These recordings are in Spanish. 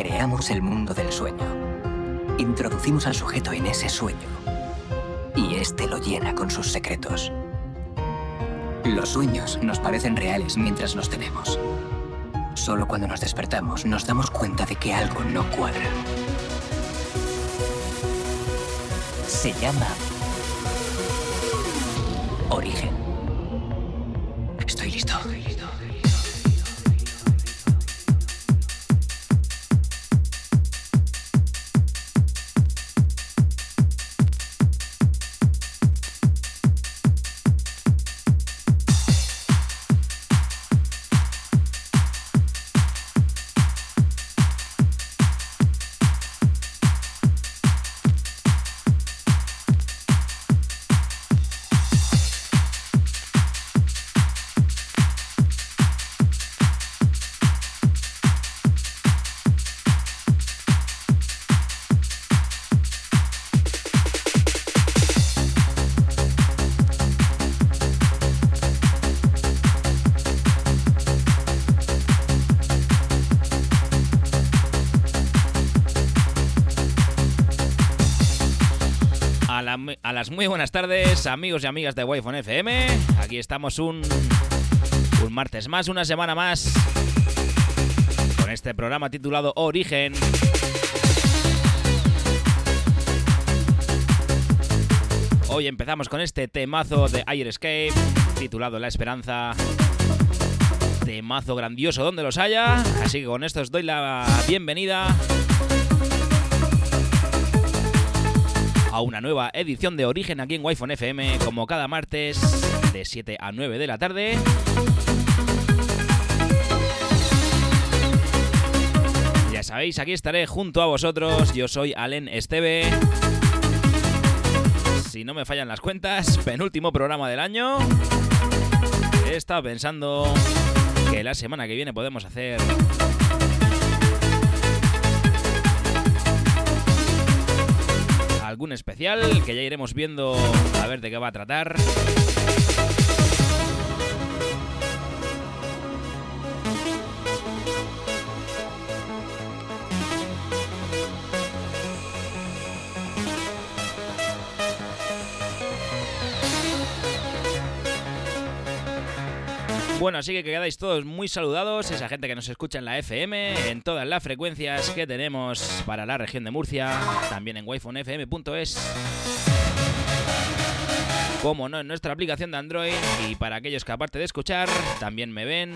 Creamos el mundo del sueño. Introducimos al sujeto en ese sueño. Y este lo llena con sus secretos. Los sueños nos parecen reales mientras los tenemos. Solo cuando nos despertamos nos damos cuenta de que algo no cuadra. Se llama origen. Muy buenas tardes, amigos y amigas de wi FM. Aquí estamos un, un martes más, una semana más, con este programa titulado Origen. Hoy empezamos con este temazo de Air titulado La Esperanza. Temazo grandioso donde los haya. Así que con esto os doy la bienvenida a una nueva edición de Origen aquí en wi FM, como cada martes de 7 a 9 de la tarde. Ya sabéis, aquí estaré junto a vosotros. Yo soy Alen Esteve. Si no me fallan las cuentas, penúltimo programa del año. He estado pensando que la semana que viene podemos hacer algún especial que ya iremos viendo a ver de qué va a tratar. Bueno, así que quedáis todos muy saludados, esa gente que nos escucha en la FM, en todas las frecuencias que tenemos para la región de Murcia, también en wifonfm.es, como no en nuestra aplicación de Android, y para aquellos que aparte de escuchar, también me ven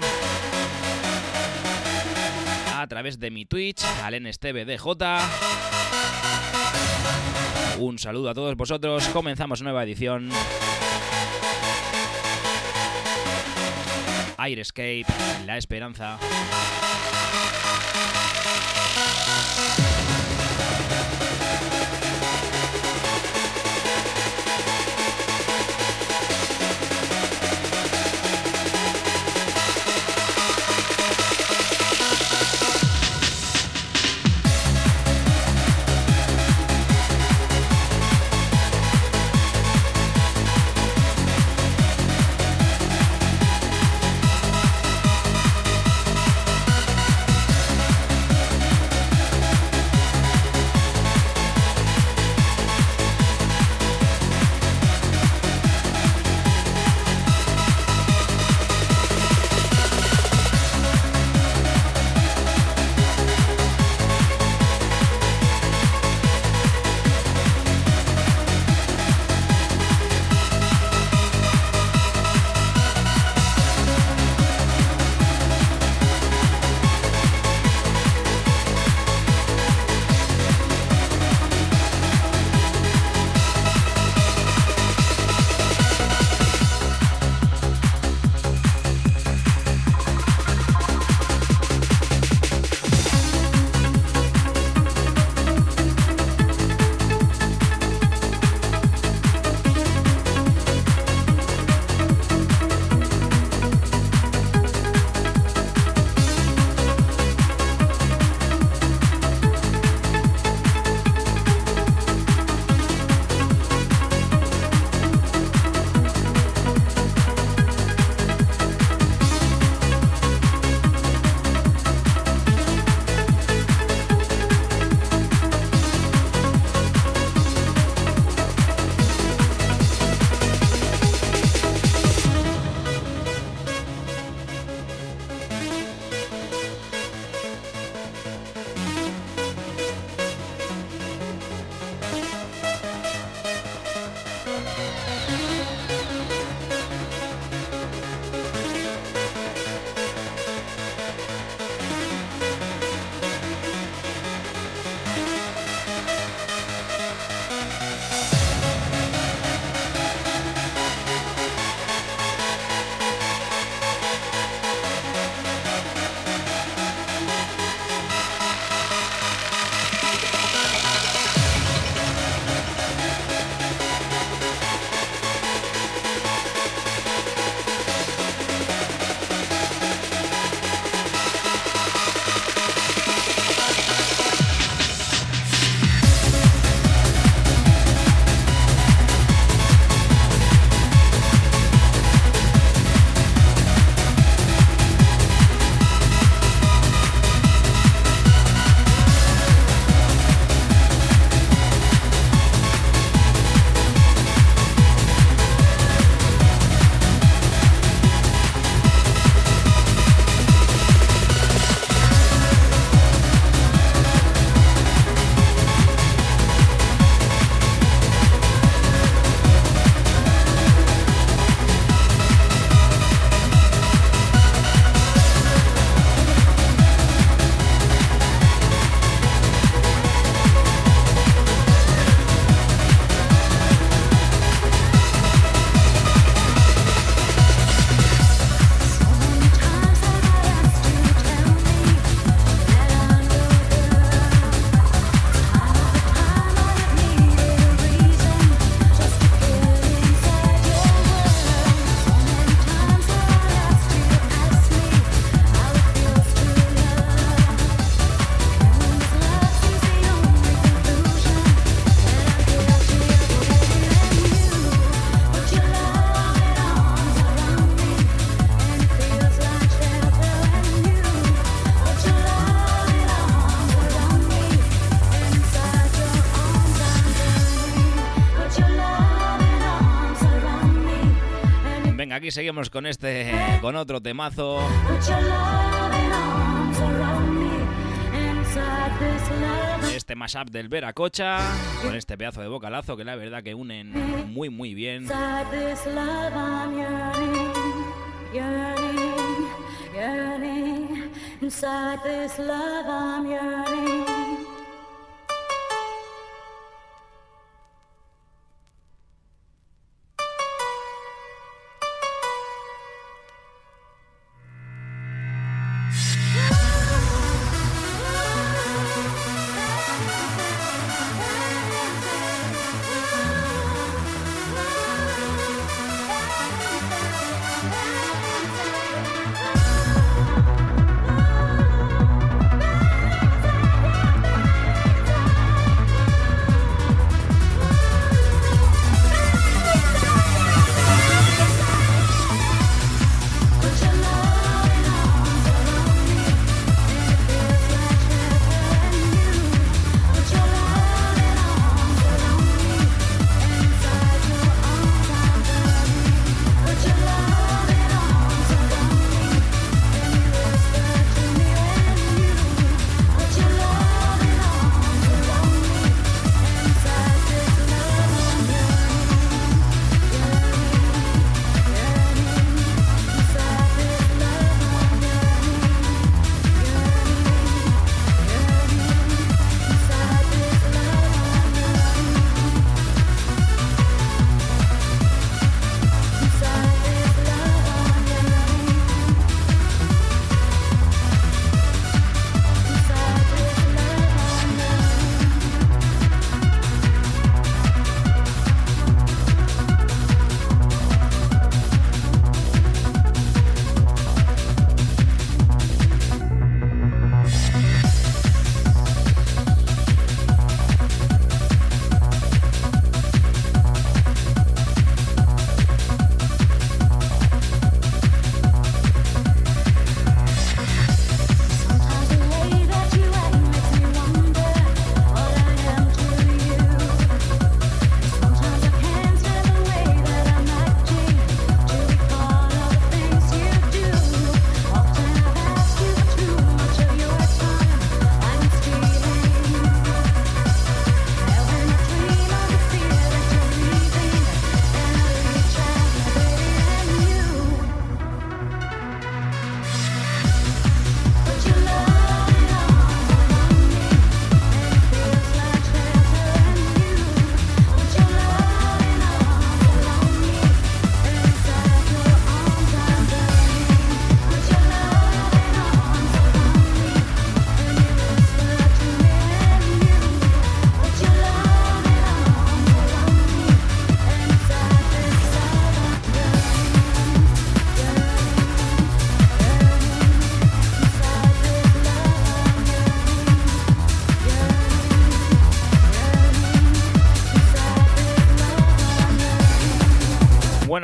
a través de mi Twitch, alenestebdj. Un saludo a todos vosotros, comenzamos nueva edición Airescape, La Esperanza. Aquí seguimos con este, con otro temazo. Este mashup del Veracocha, con este pedazo de vocalazo que la verdad que unen muy muy bien.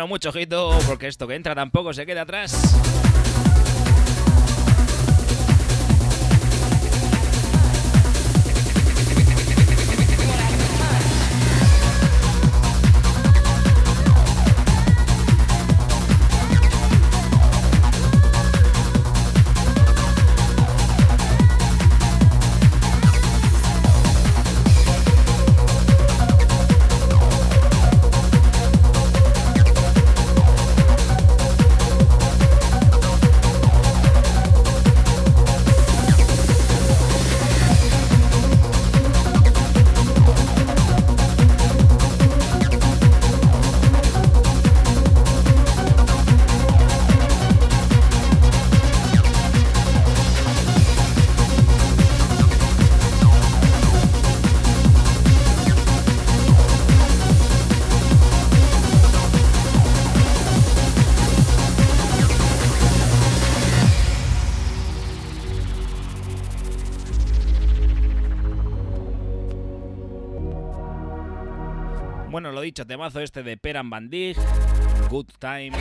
Mucho ojito, porque esto que entra tampoco se queda atrás. Temazo este de Peran Bandig, Good Time.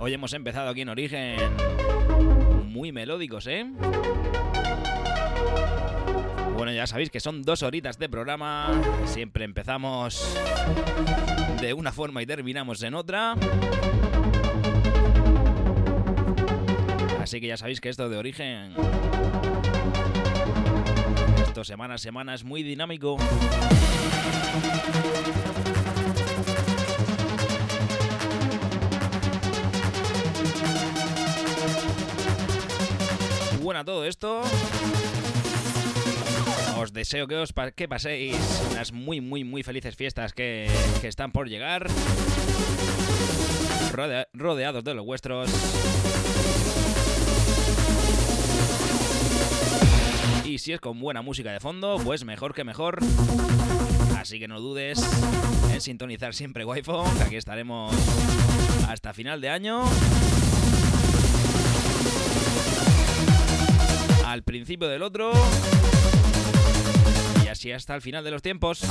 Hoy hemos empezado aquí en Origen muy melódicos, ¿eh? Bueno, ya sabéis que son dos horitas de programa. Siempre empezamos de una forma y terminamos en otra. Así que ya sabéis que esto de origen. Esto semana a semana muy dinámico. Bueno, todo esto. Os deseo que, os que paséis unas muy, muy, muy felices fiestas que, que están por llegar. rodeados de los vuestros. Y si es con buena música de fondo, pues mejor que mejor. Así que no dudes en sintonizar siempre Wi-Fi, que aquí estaremos hasta final de año. Al principio del otro. Y así hasta el final de los tiempos.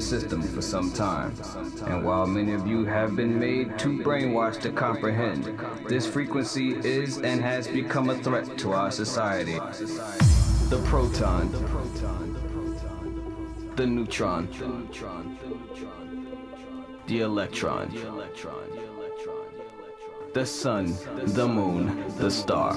The system for some time. And while many of you have been made too brainwashed to comprehend, this frequency is and has become a threat to our society. The proton, the neutron, the electron, the sun, the moon, the star.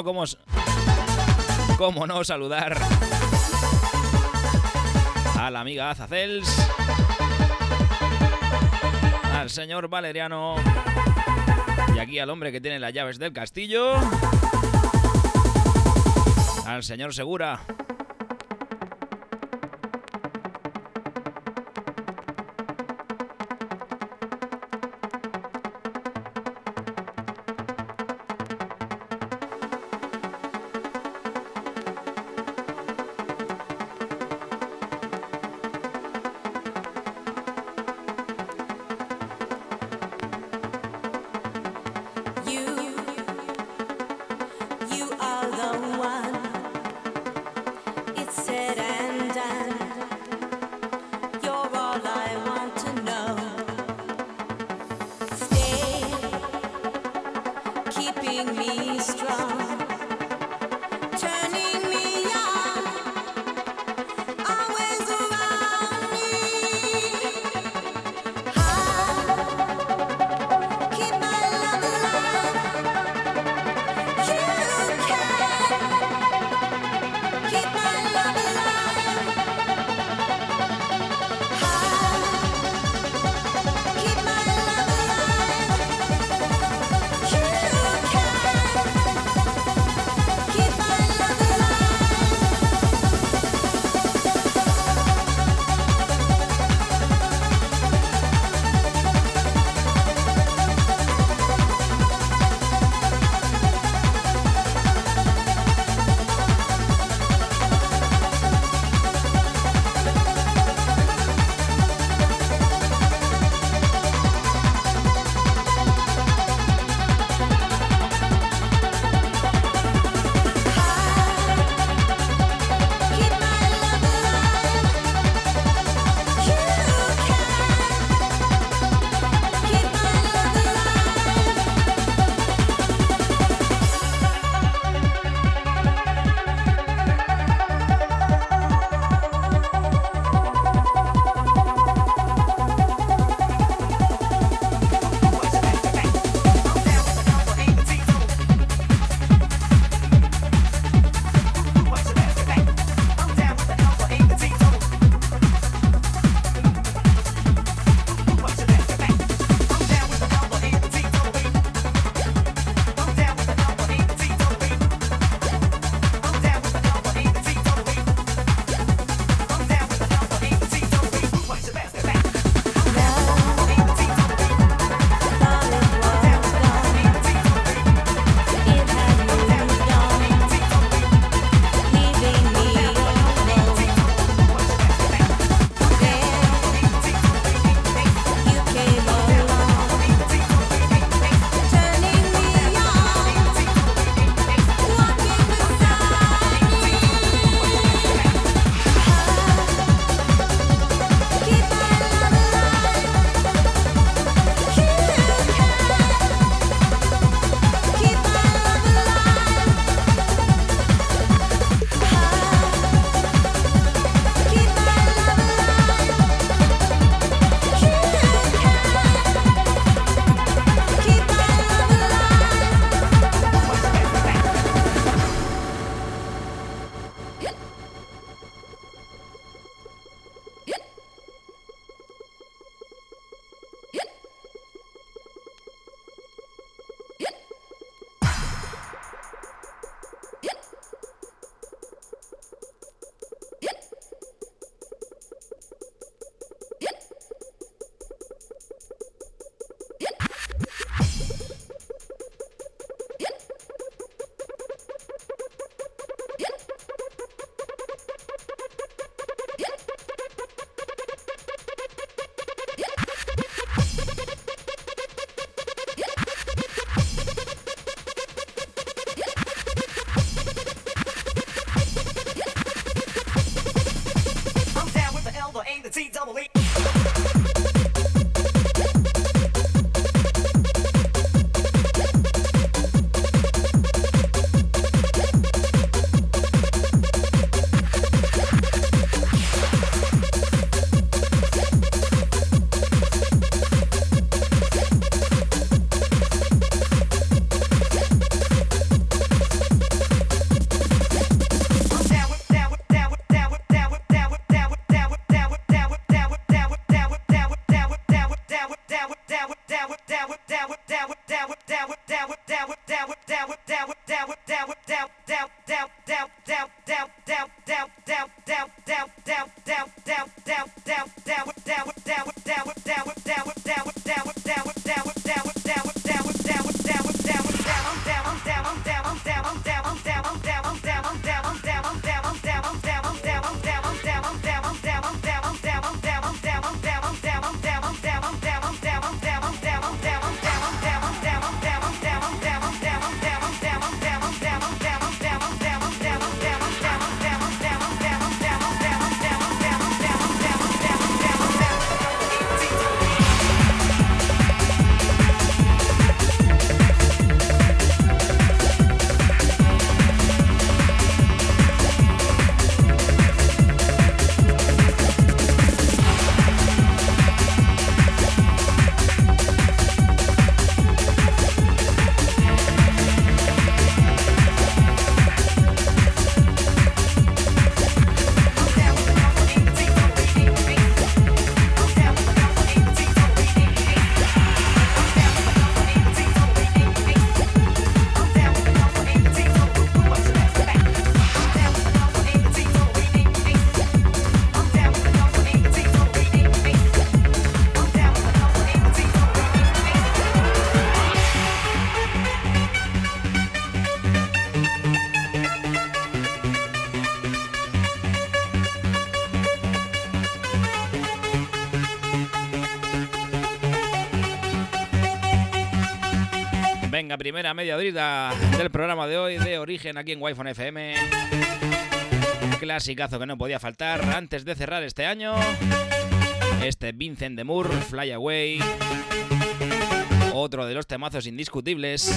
no, cómo, cómo no saludar a la amiga Azacels, al señor Valeriano. Y aquí al hombre que tiene las llaves del castillo, al señor Segura. Primera media horita del programa de hoy de origen aquí en Wi-Fi FM. Clasicazo que no podía faltar antes de cerrar este año. Este Vincent de Moore, Fly Away. Otro de los temazos indiscutibles.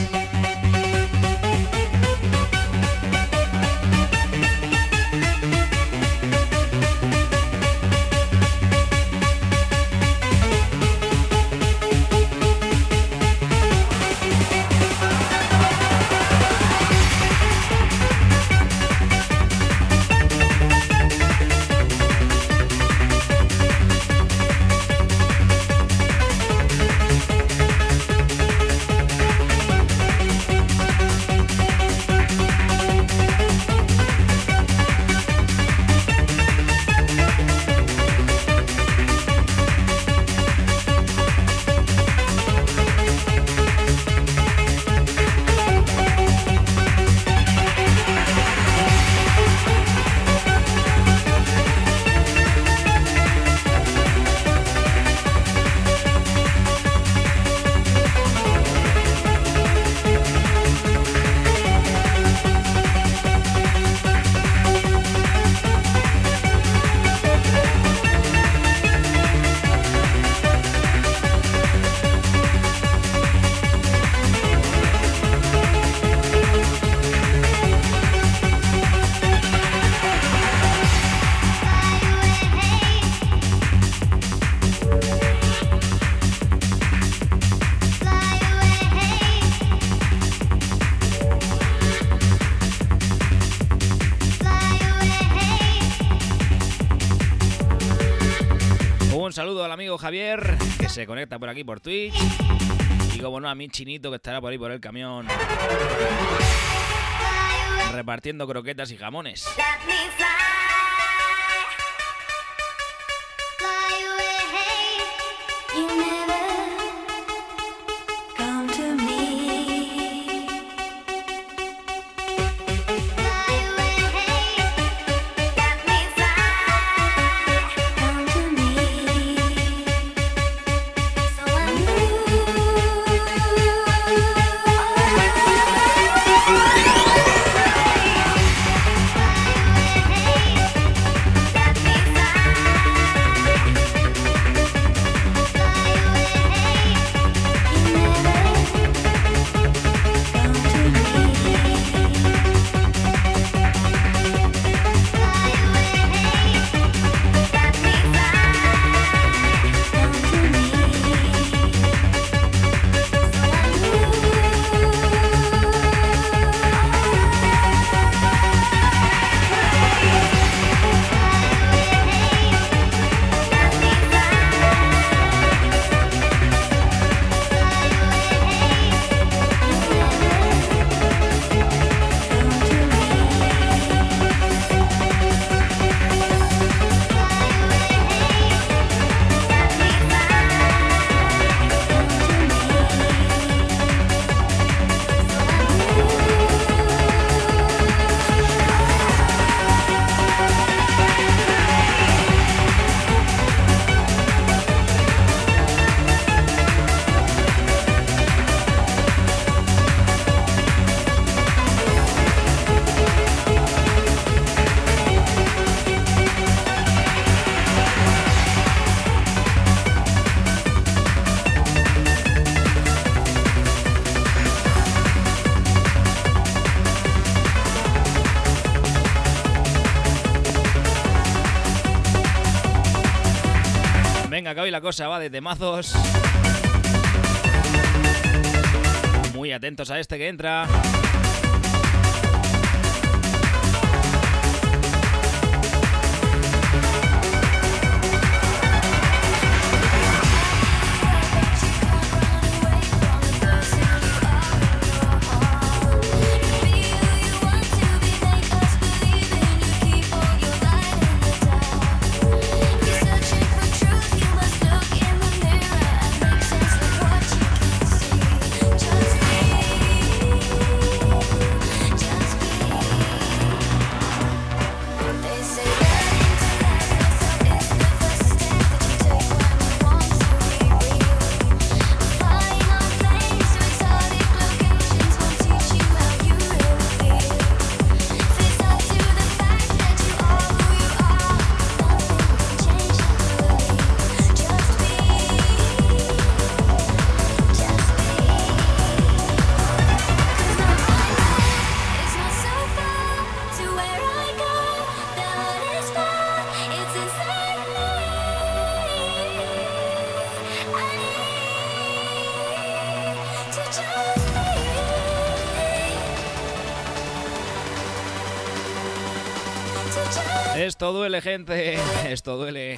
Javier, que se conecta por aquí por Twitch. Y como no, a mi chinito que estará por ahí por el camión. Repartiendo croquetas y jamones. La cosa va de temazos. Muy atentos a este que entra. Esto duele, gente. Esto duele.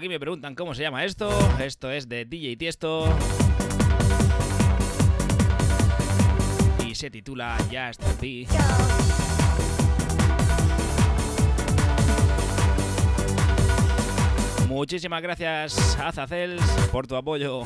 Aquí me preguntan cómo se llama esto. Esto es de DJ Tiesto. Y se titula Just Be. Muchísimas gracias, Azacels, por tu apoyo.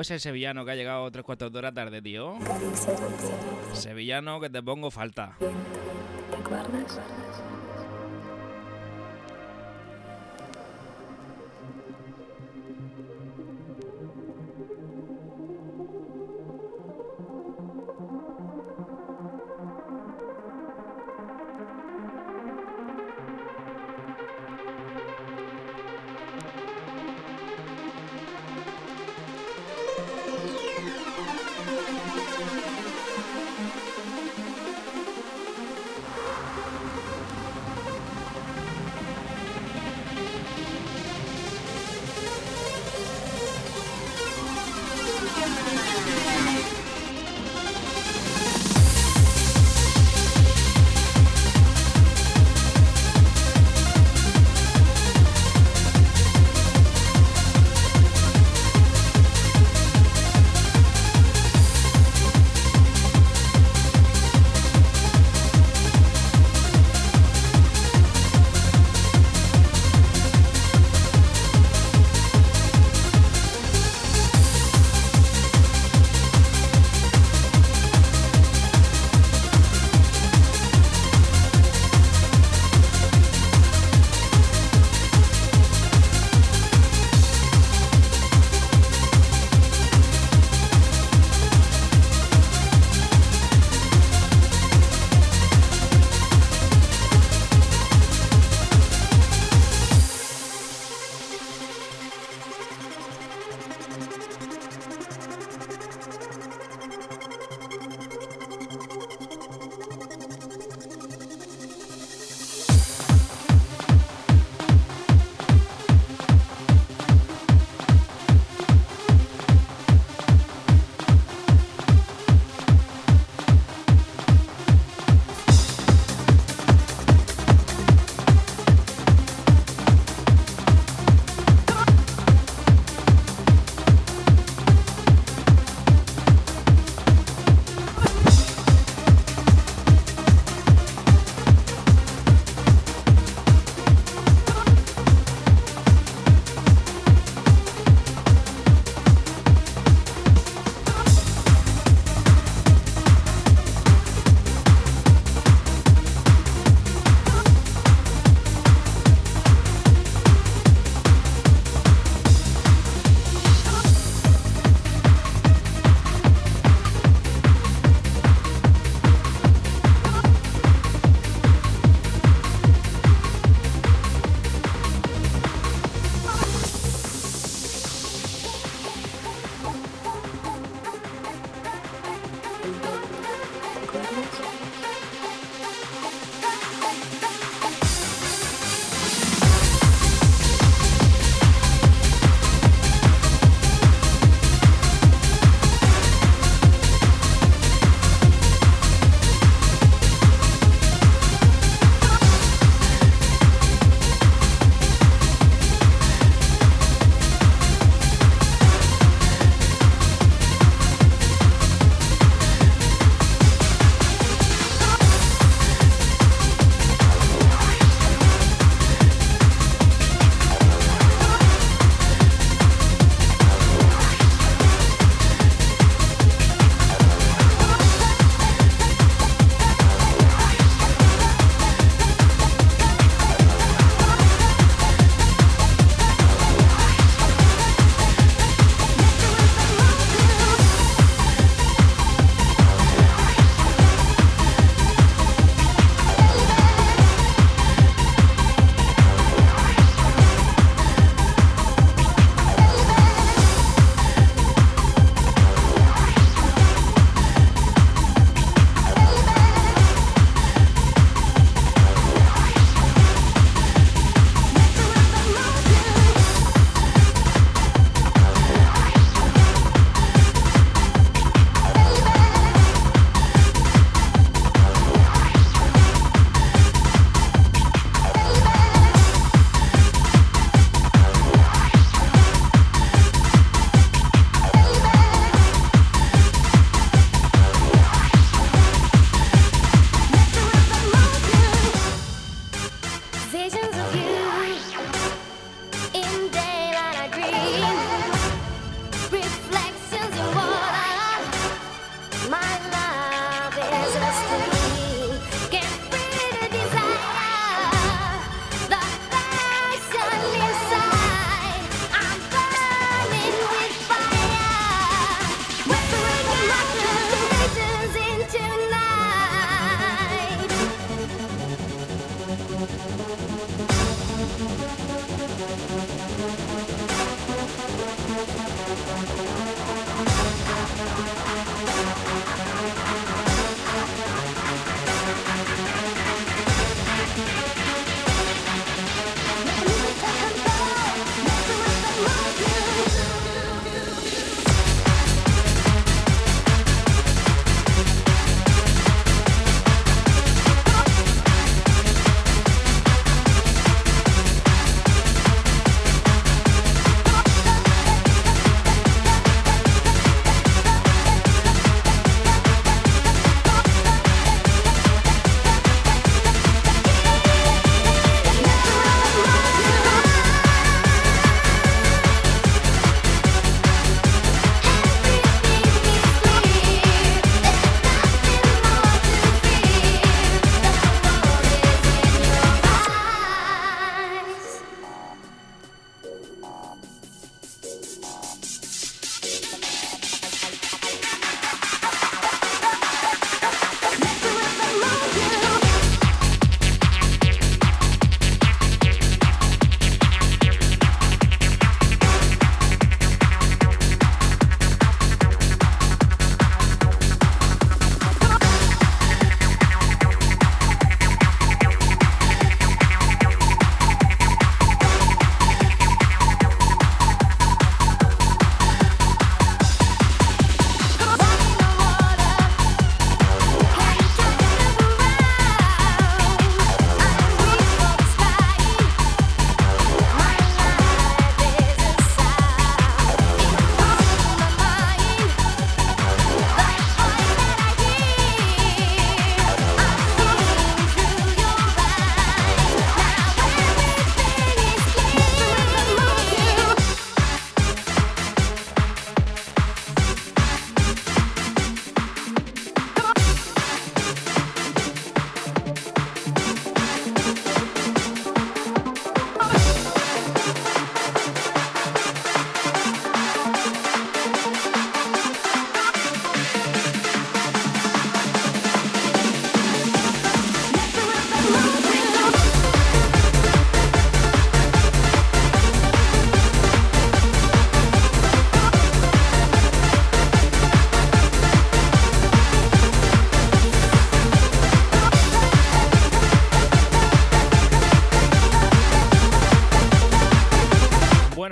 ¿O es el sevillano que ha llegado 3-4 horas tarde, tío? Sevillano que te pongo falta. ¿Te acuerdas?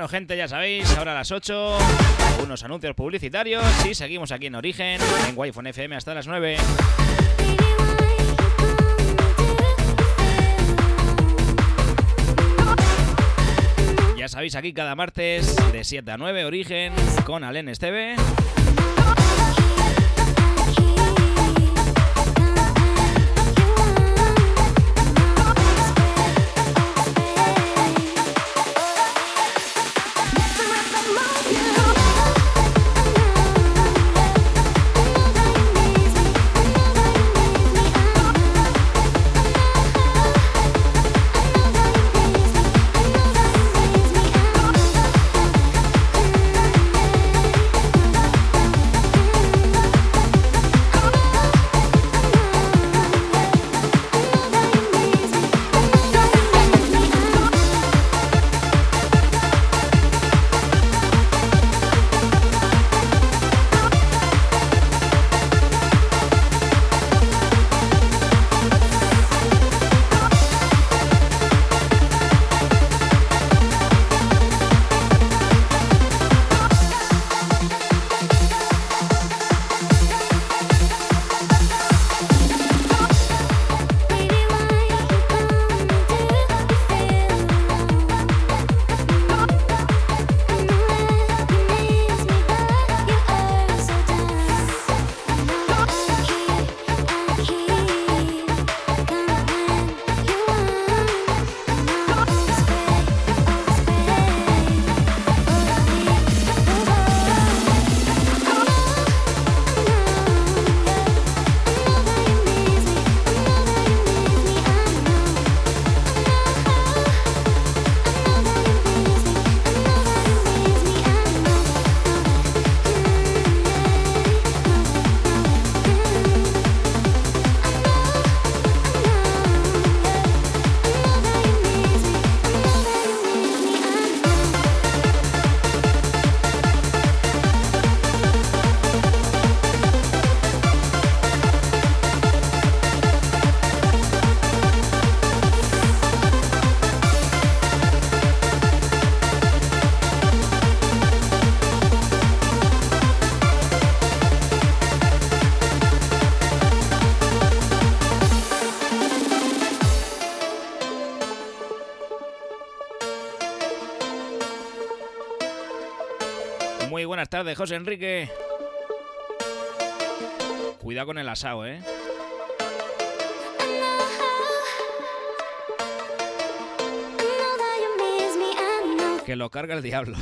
Gente, ya sabéis, ahora a las 8, unos anuncios publicitarios y seguimos aquí en Origen, en wi FM hasta las 9. Ya sabéis, aquí cada martes de 7 a 9, Origen, con Alen Esteve. De José Enrique. Cuidado con el asado, ¿eh? Que lo carga el diablo.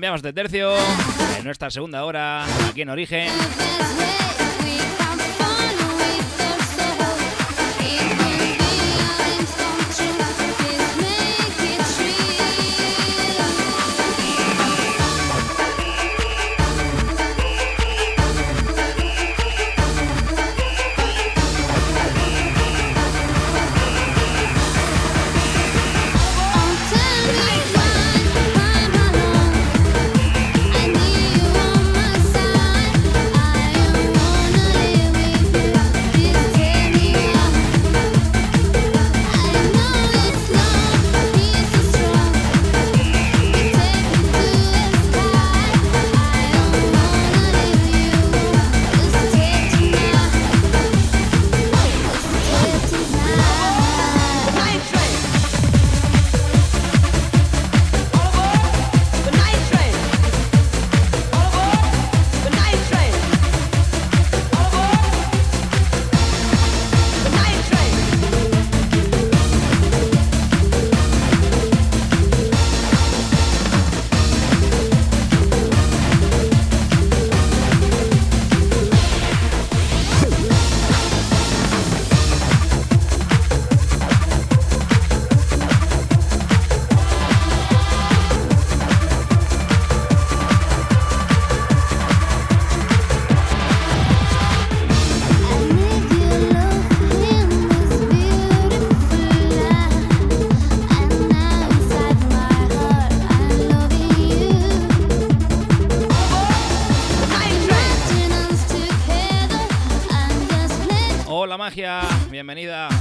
Cambiamos de tercio en nuestra segunda hora aquí en Origen. Bienvenida.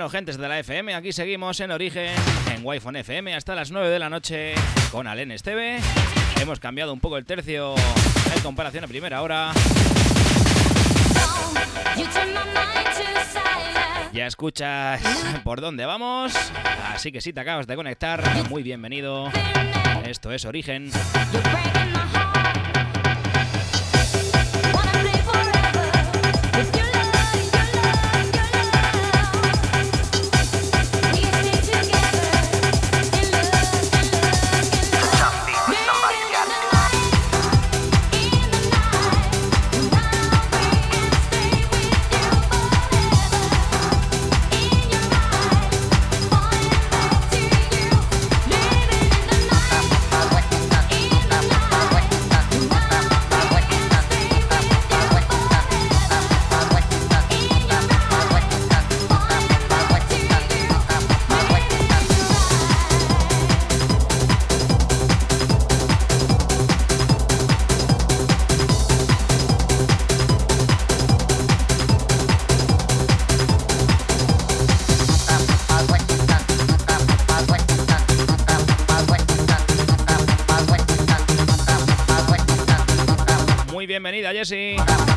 Bueno, gentes de la FM, aquí seguimos en Origen, en wi FM, hasta las 9 de la noche con Alen Esteve. Hemos cambiado un poco el tercio en comparación a primera hora. Ya escuchas por dónde vamos, así que si te acabas de conectar, muy bienvenido. Esto es Origen. Bienvenida,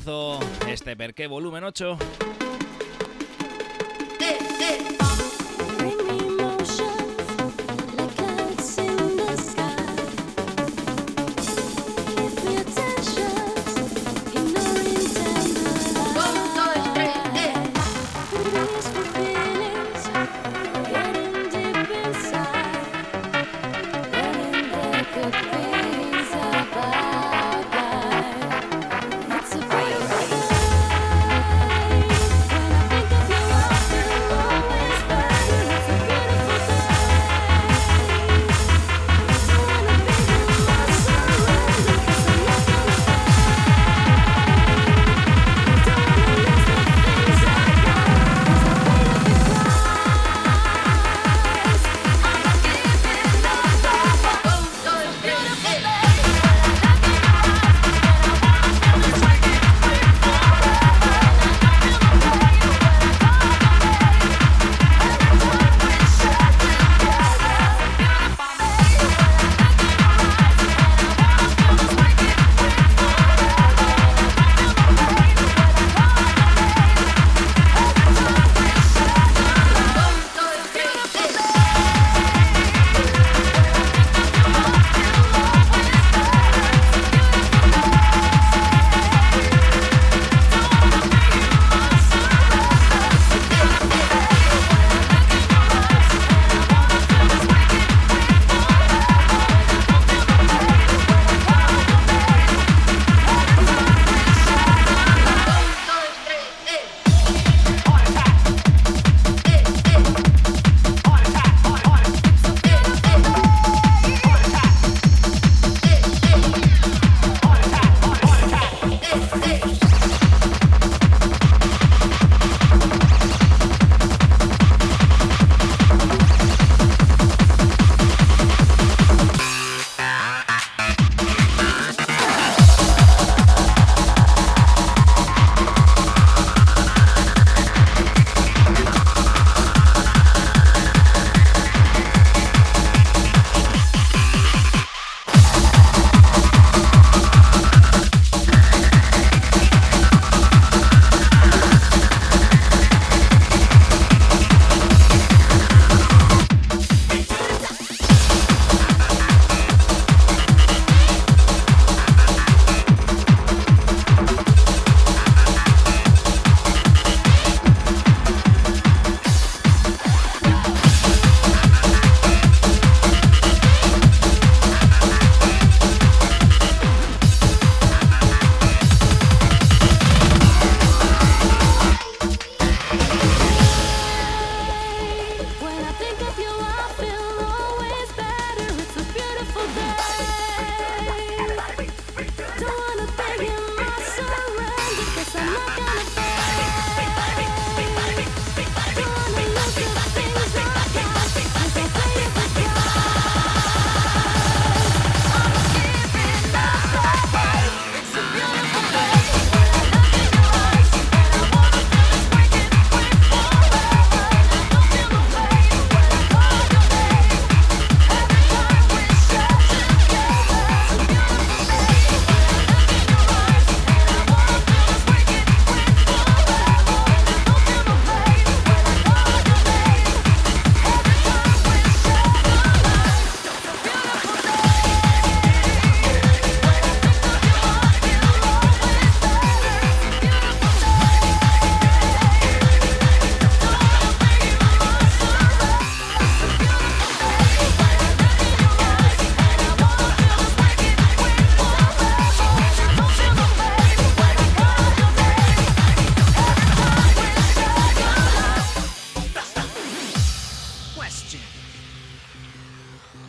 Jessie. este Perqué volumen 8.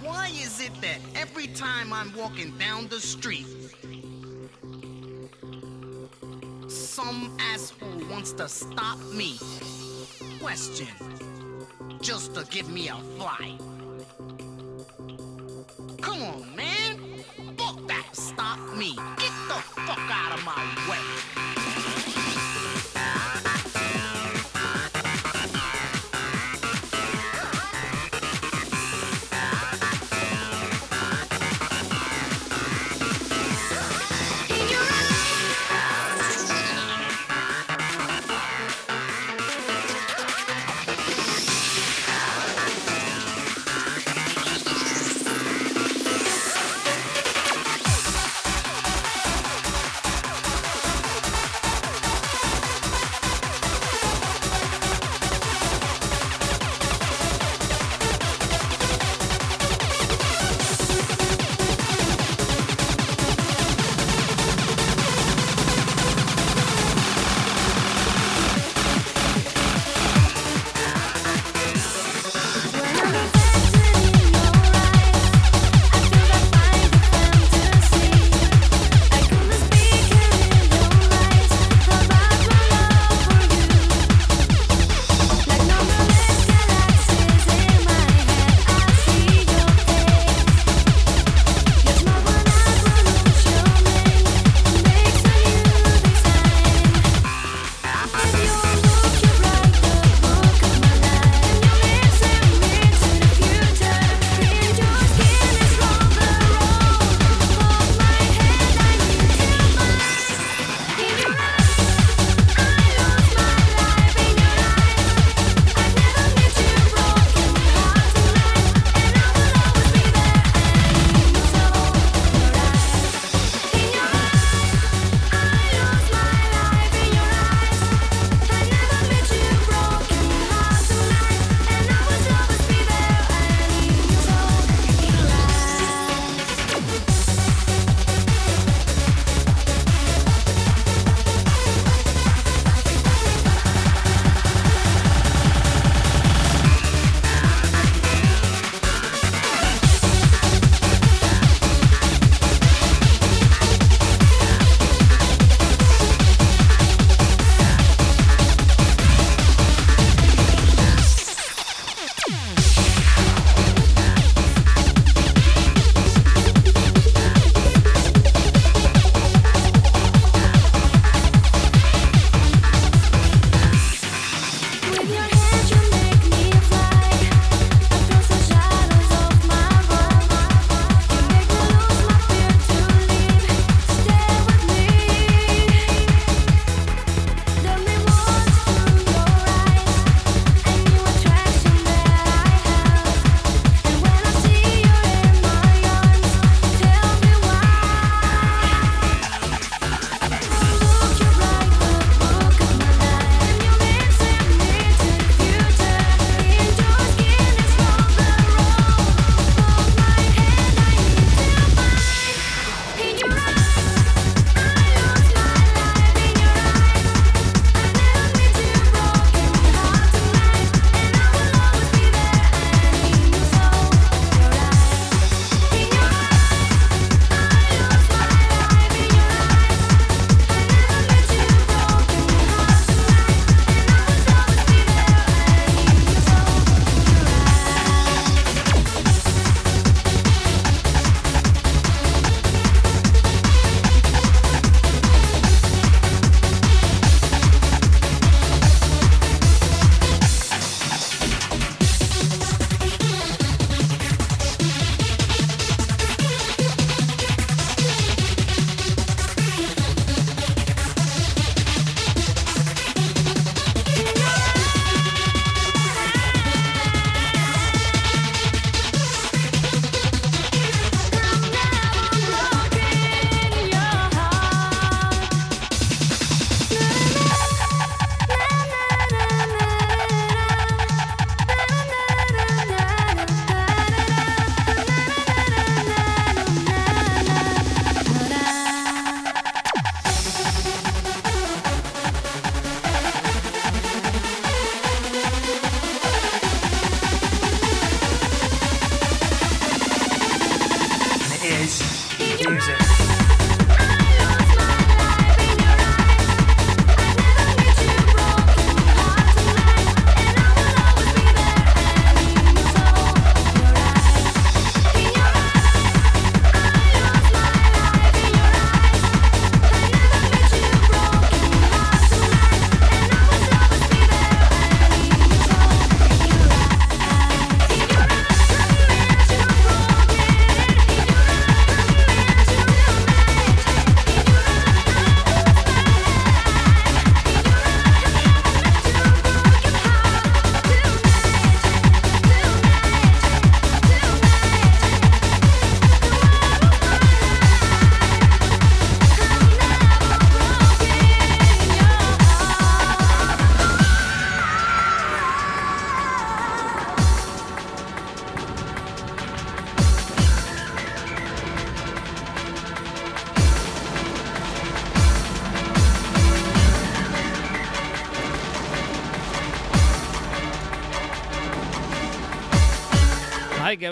Why is it that every time I'm walking down the street, some asshole wants to stop me? Question just to give me a fly.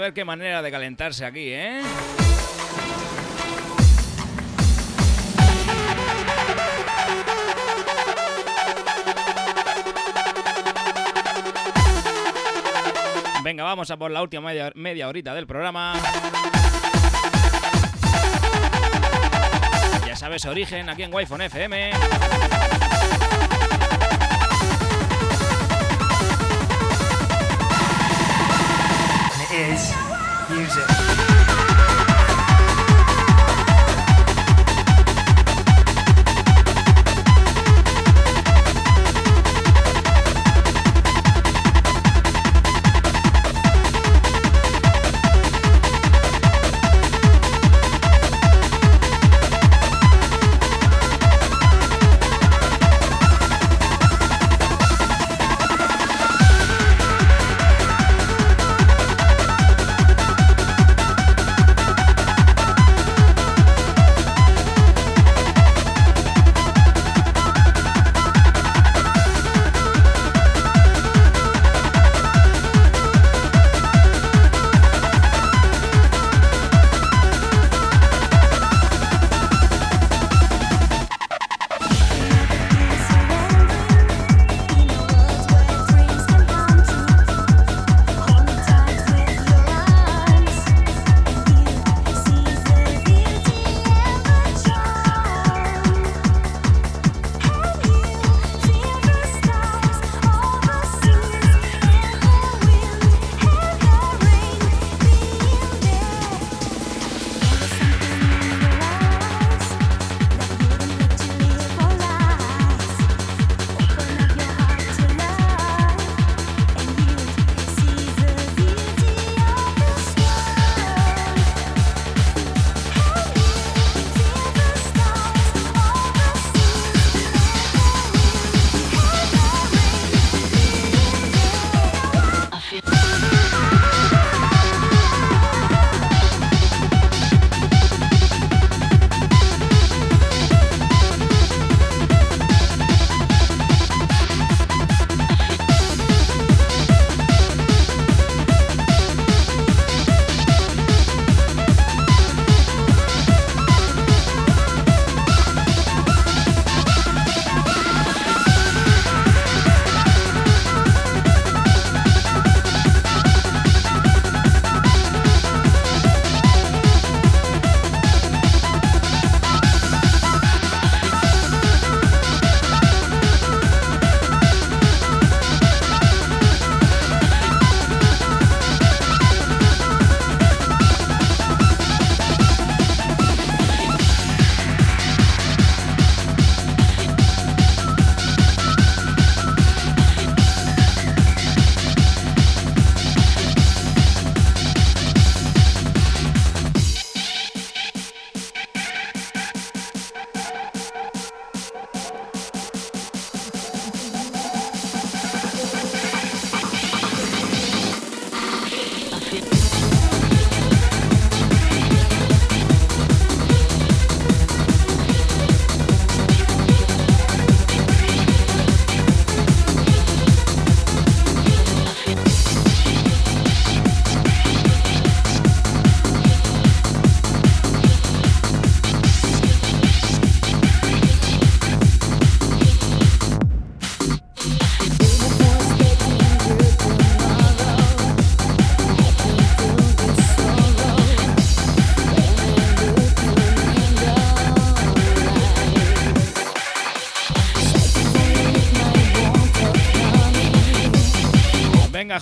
Ver qué manera de calentarse aquí, ¿eh? Venga, vamos a por la última media, media horita del programa. Ya sabes, origen aquí en Wi-Fi FM.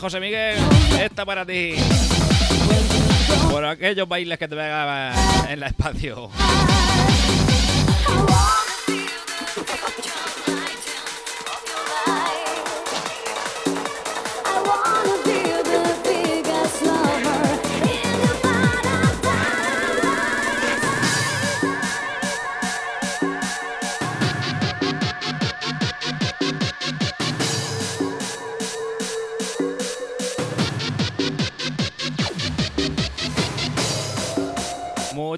José Miguel, esta para ti. Por aquellos bailes que te pegaban en la espacio.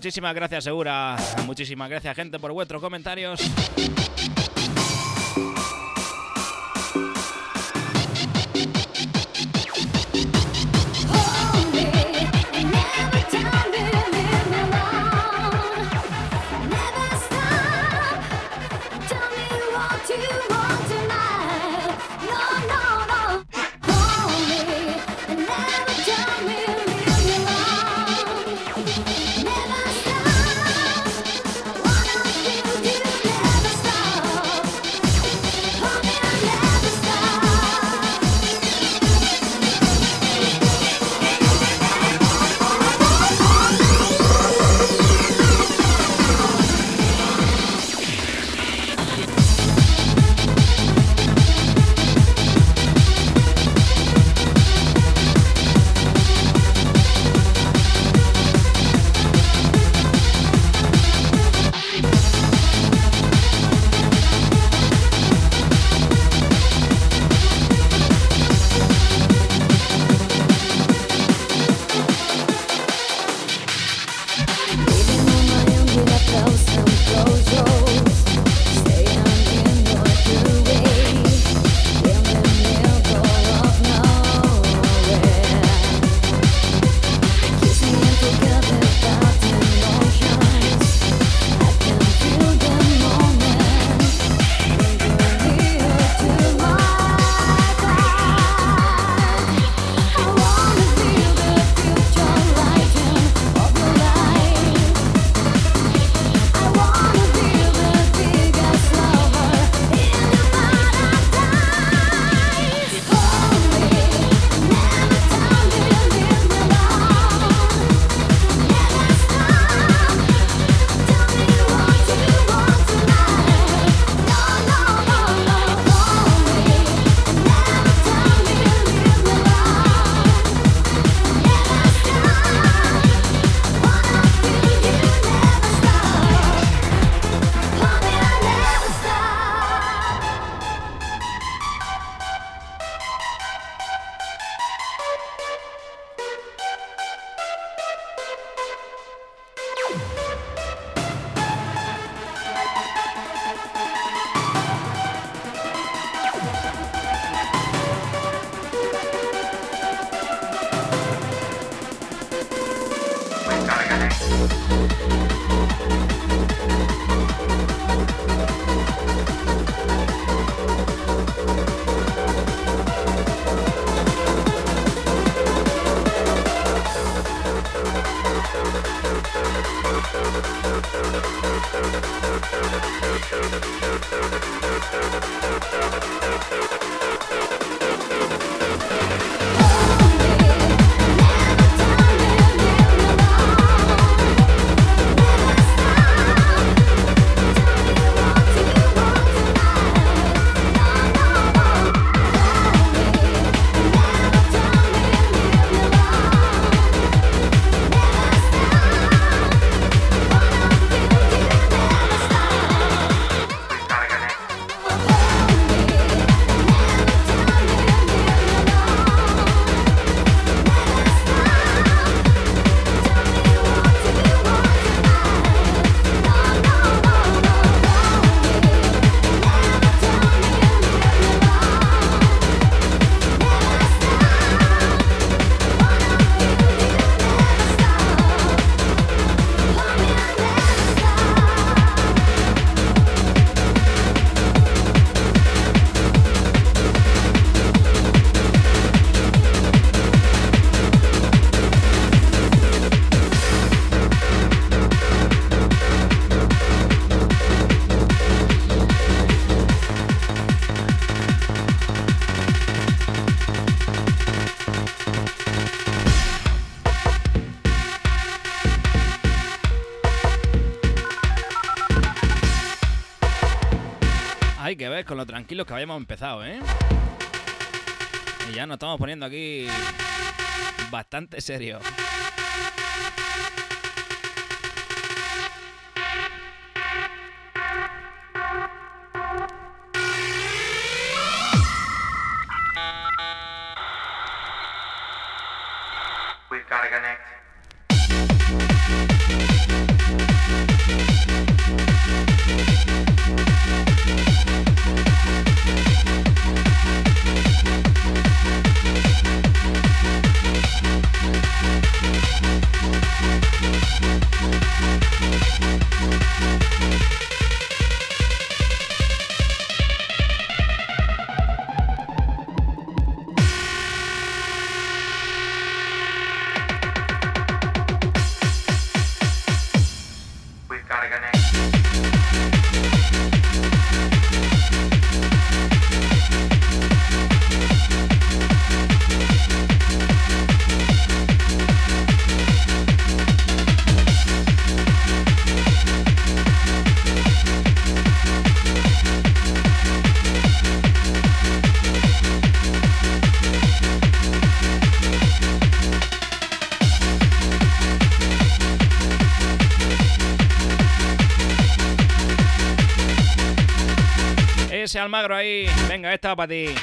Muchísimas gracias, Segura. Muchísimas gracias, gente, por vuestros comentarios. Tranquilos que habíamos empezado, ¿eh? Y ya nos estamos poniendo aquí bastante Almagro ahí. Venga, esta para ti.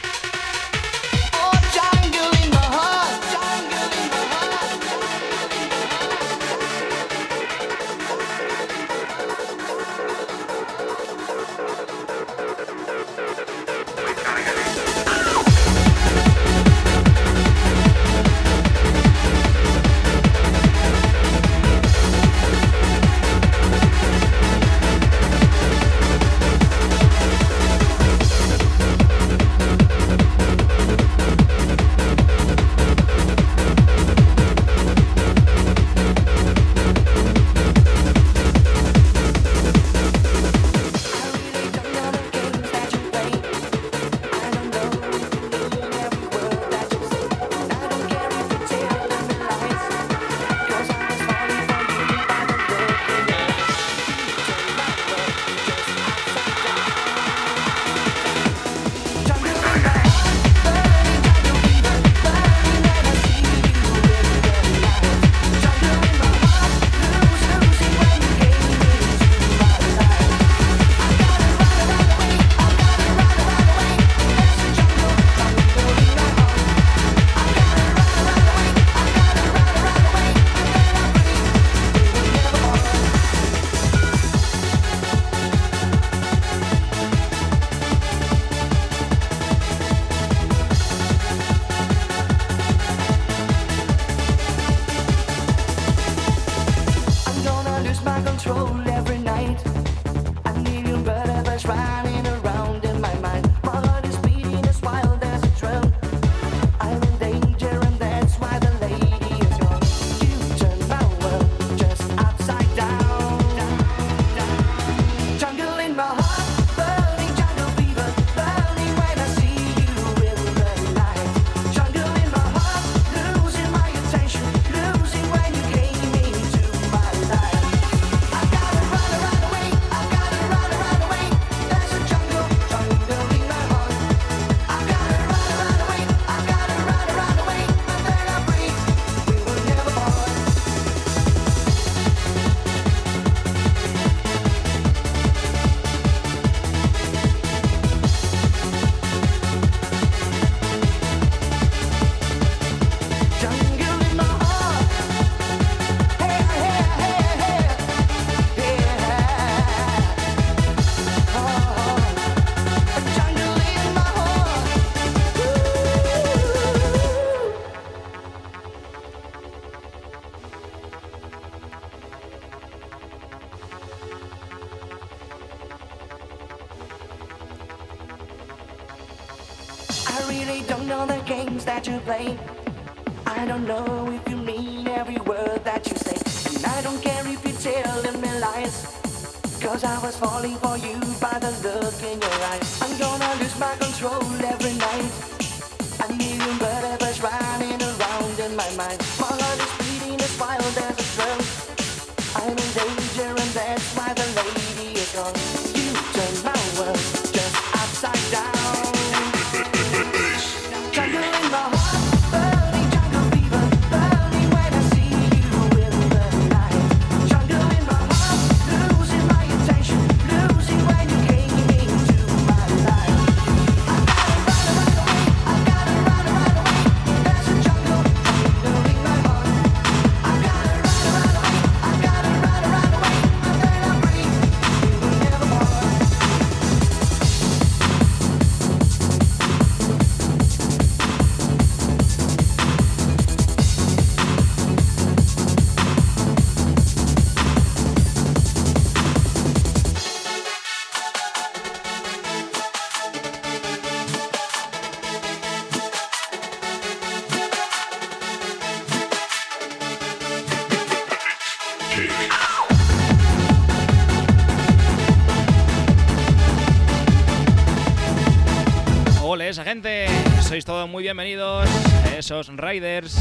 Gente. Sois todos muy bienvenidos. Esos Riders.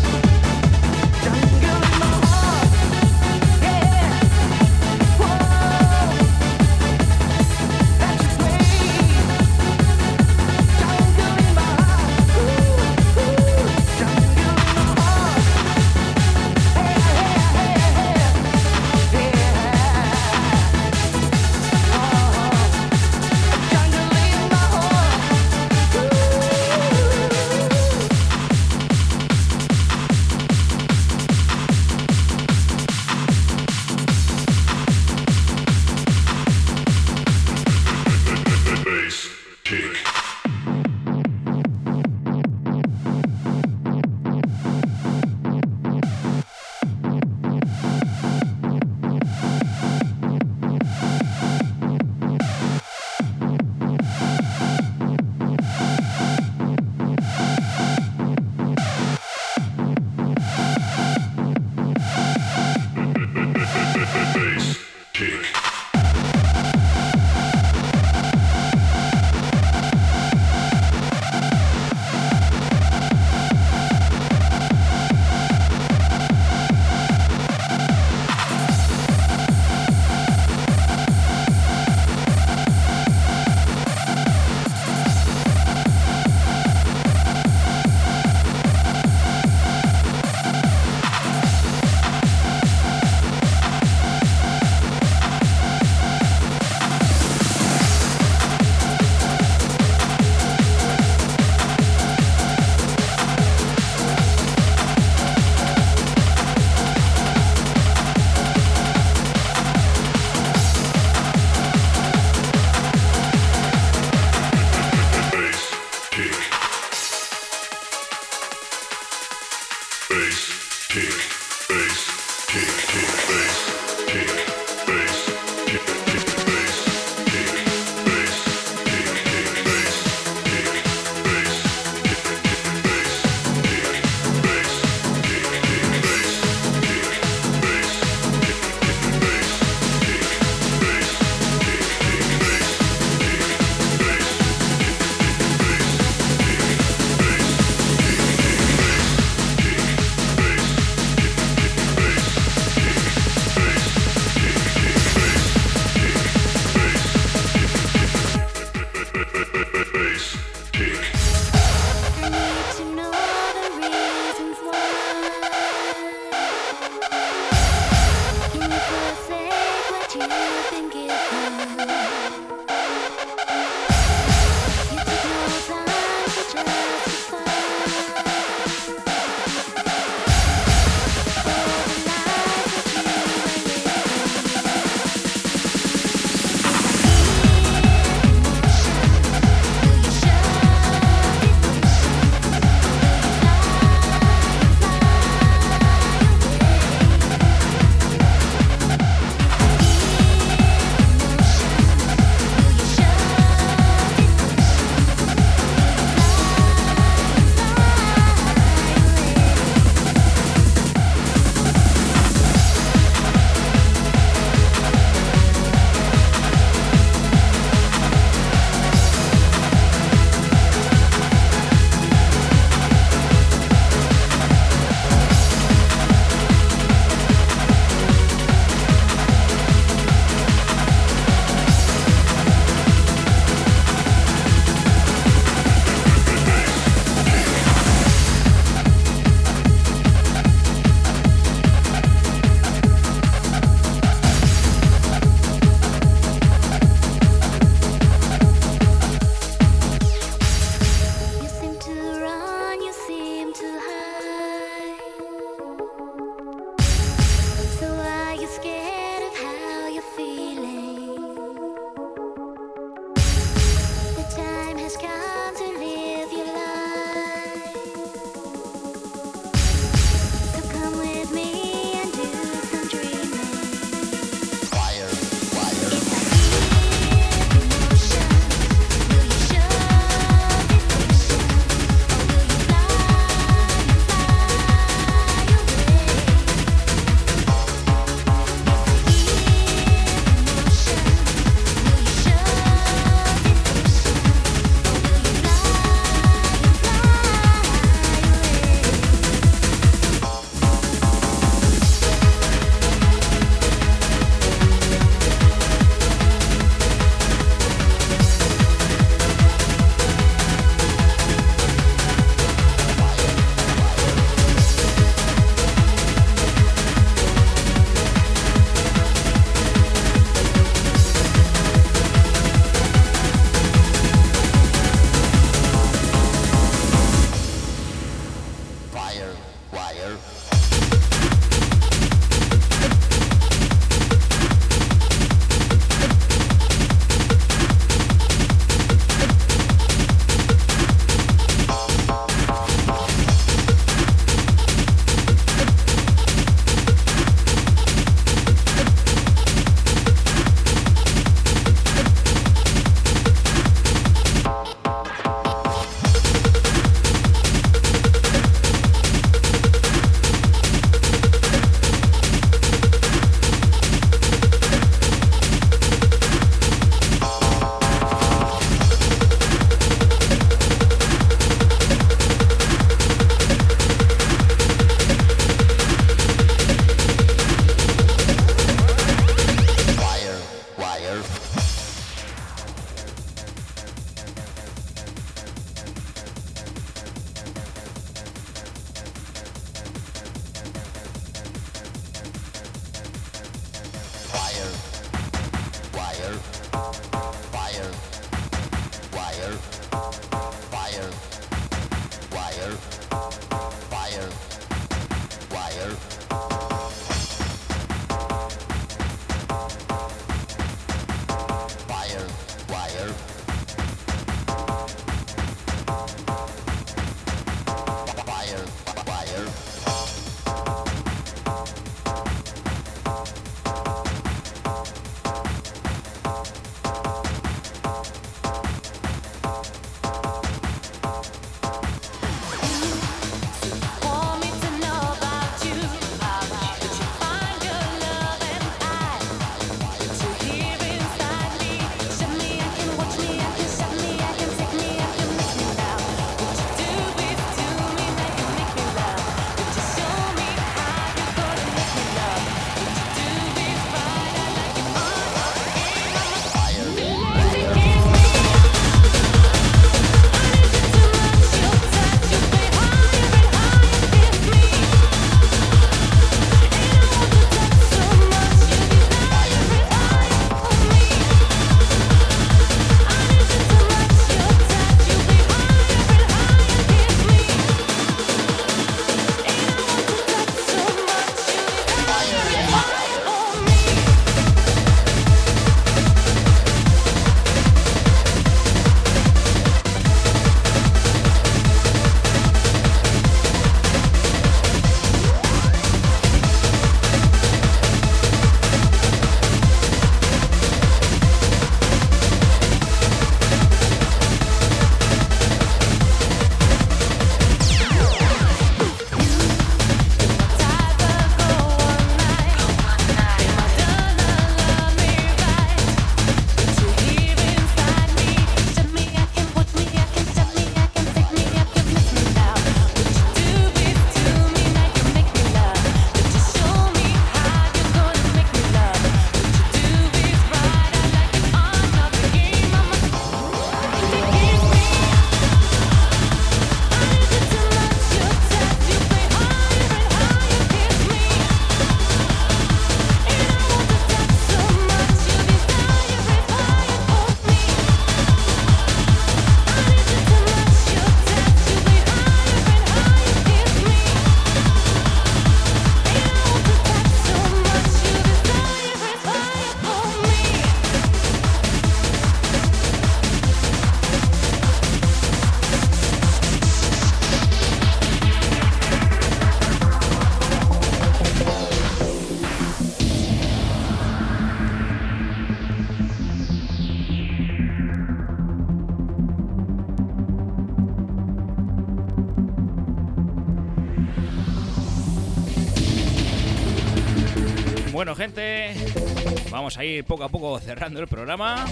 Vamos a ir poco a poco cerrando el programa.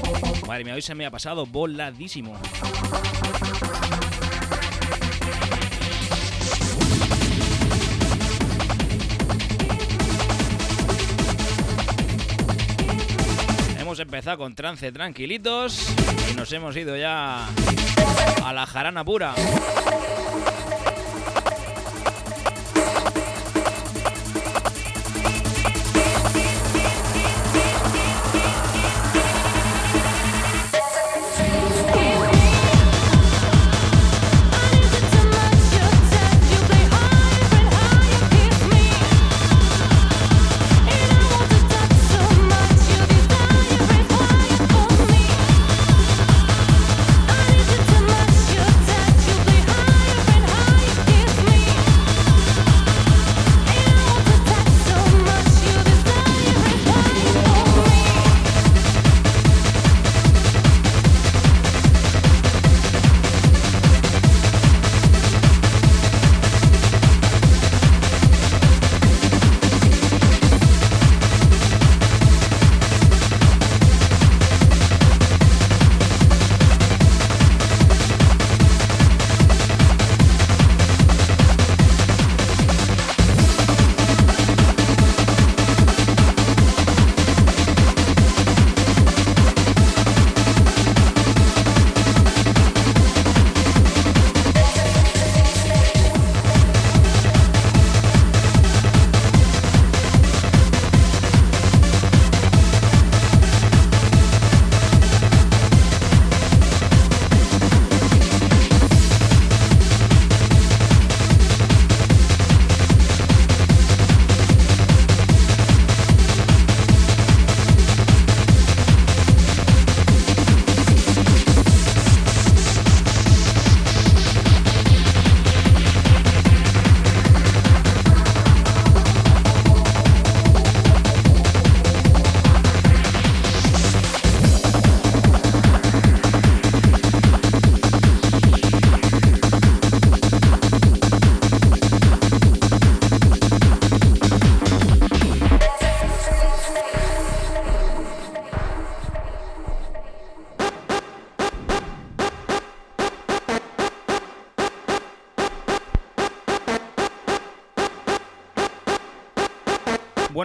Madre mía, hoy se me ha pasado voladísimo. Hemos empezado con trance tranquilitos y nos hemos ido ya a la jarana pura.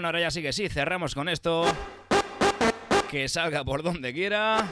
Ahora ya sí que sí, cerramos con esto. Que salga por donde quiera.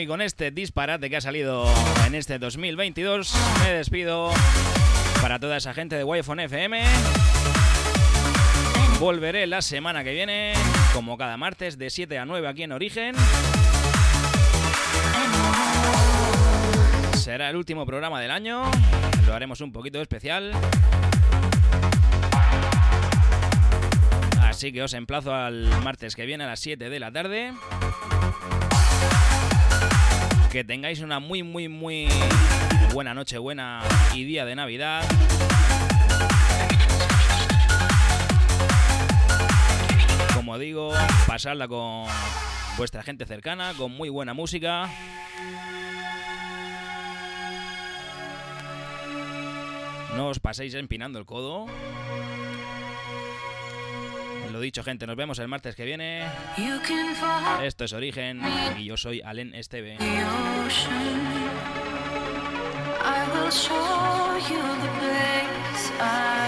Y con este disparate que ha salido en este 2022, me despido para toda esa gente de wi FM. Volveré la semana que viene, como cada martes, de 7 a 9 aquí en Origen. Será el último programa del año, lo haremos un poquito especial. Así que os emplazo al martes que viene a las 7 de la tarde. Que tengáis una muy, muy, muy buena noche, buena y día de Navidad. Como digo, pasarla con vuestra gente cercana, con muy buena música. No os paséis empinando el codo. Lo dicho, gente, nos vemos el martes que viene. Esto es Origen y yo soy Alen Esteve. I will show you the place I